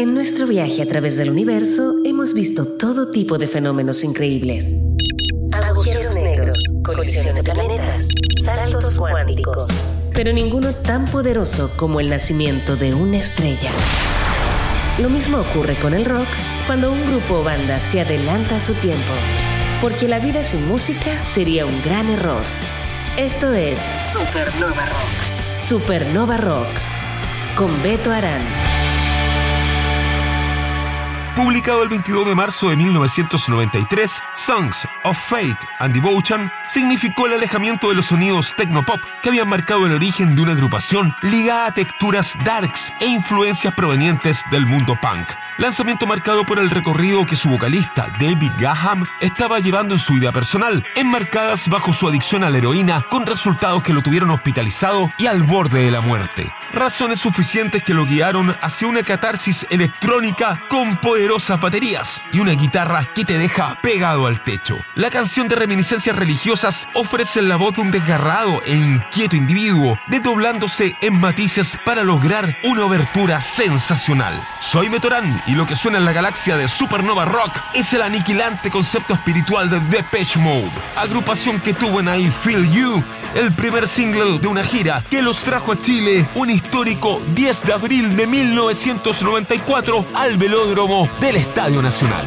En nuestro viaje a través del universo hemos visto todo tipo de fenómenos increíbles. Agujeros negros, colisiones de planetas, saltos cuánticos. Pero ninguno tan poderoso como el nacimiento de una estrella. Lo mismo ocurre con el rock cuando un grupo o banda se adelanta a su tiempo. Porque la vida sin música sería un gran error. Esto es Supernova Rock. Supernova Rock. Con Beto Arán. Publicado el 22 de marzo de 1993, Songs of Fate and Devotion significó el alejamiento de los sonidos technopop que habían marcado el origen de una agrupación ligada a texturas darks e influencias provenientes del mundo punk. Lanzamiento marcado por el recorrido que su vocalista David Gaham estaba llevando en su vida personal, enmarcadas bajo su adicción a la heroína con resultados que lo tuvieron hospitalizado y al borde de la muerte. Razones suficientes que lo guiaron hacia una catarsis electrónica con poderosas baterías y una guitarra que te deja pegado al techo. La canción de reminiscencias religiosas ofrece la voz de un desgarrado e inquieto individuo, desdoblándose en matices para lograr una obertura sensacional. Soy Metorán y lo que suena en la galaxia de Supernova Rock es el aniquilante concepto espiritual de Depeche Mode, agrupación que tuvo en I Feel You el primer single de una gira que los trajo a Chile un histórico 10 de abril de 1994 al velódromo del Estadio Nacional.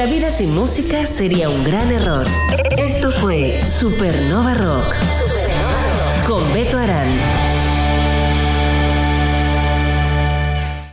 la vida sin música sería un gran error. Esto fue Supernova Rock. Con Beto Arán.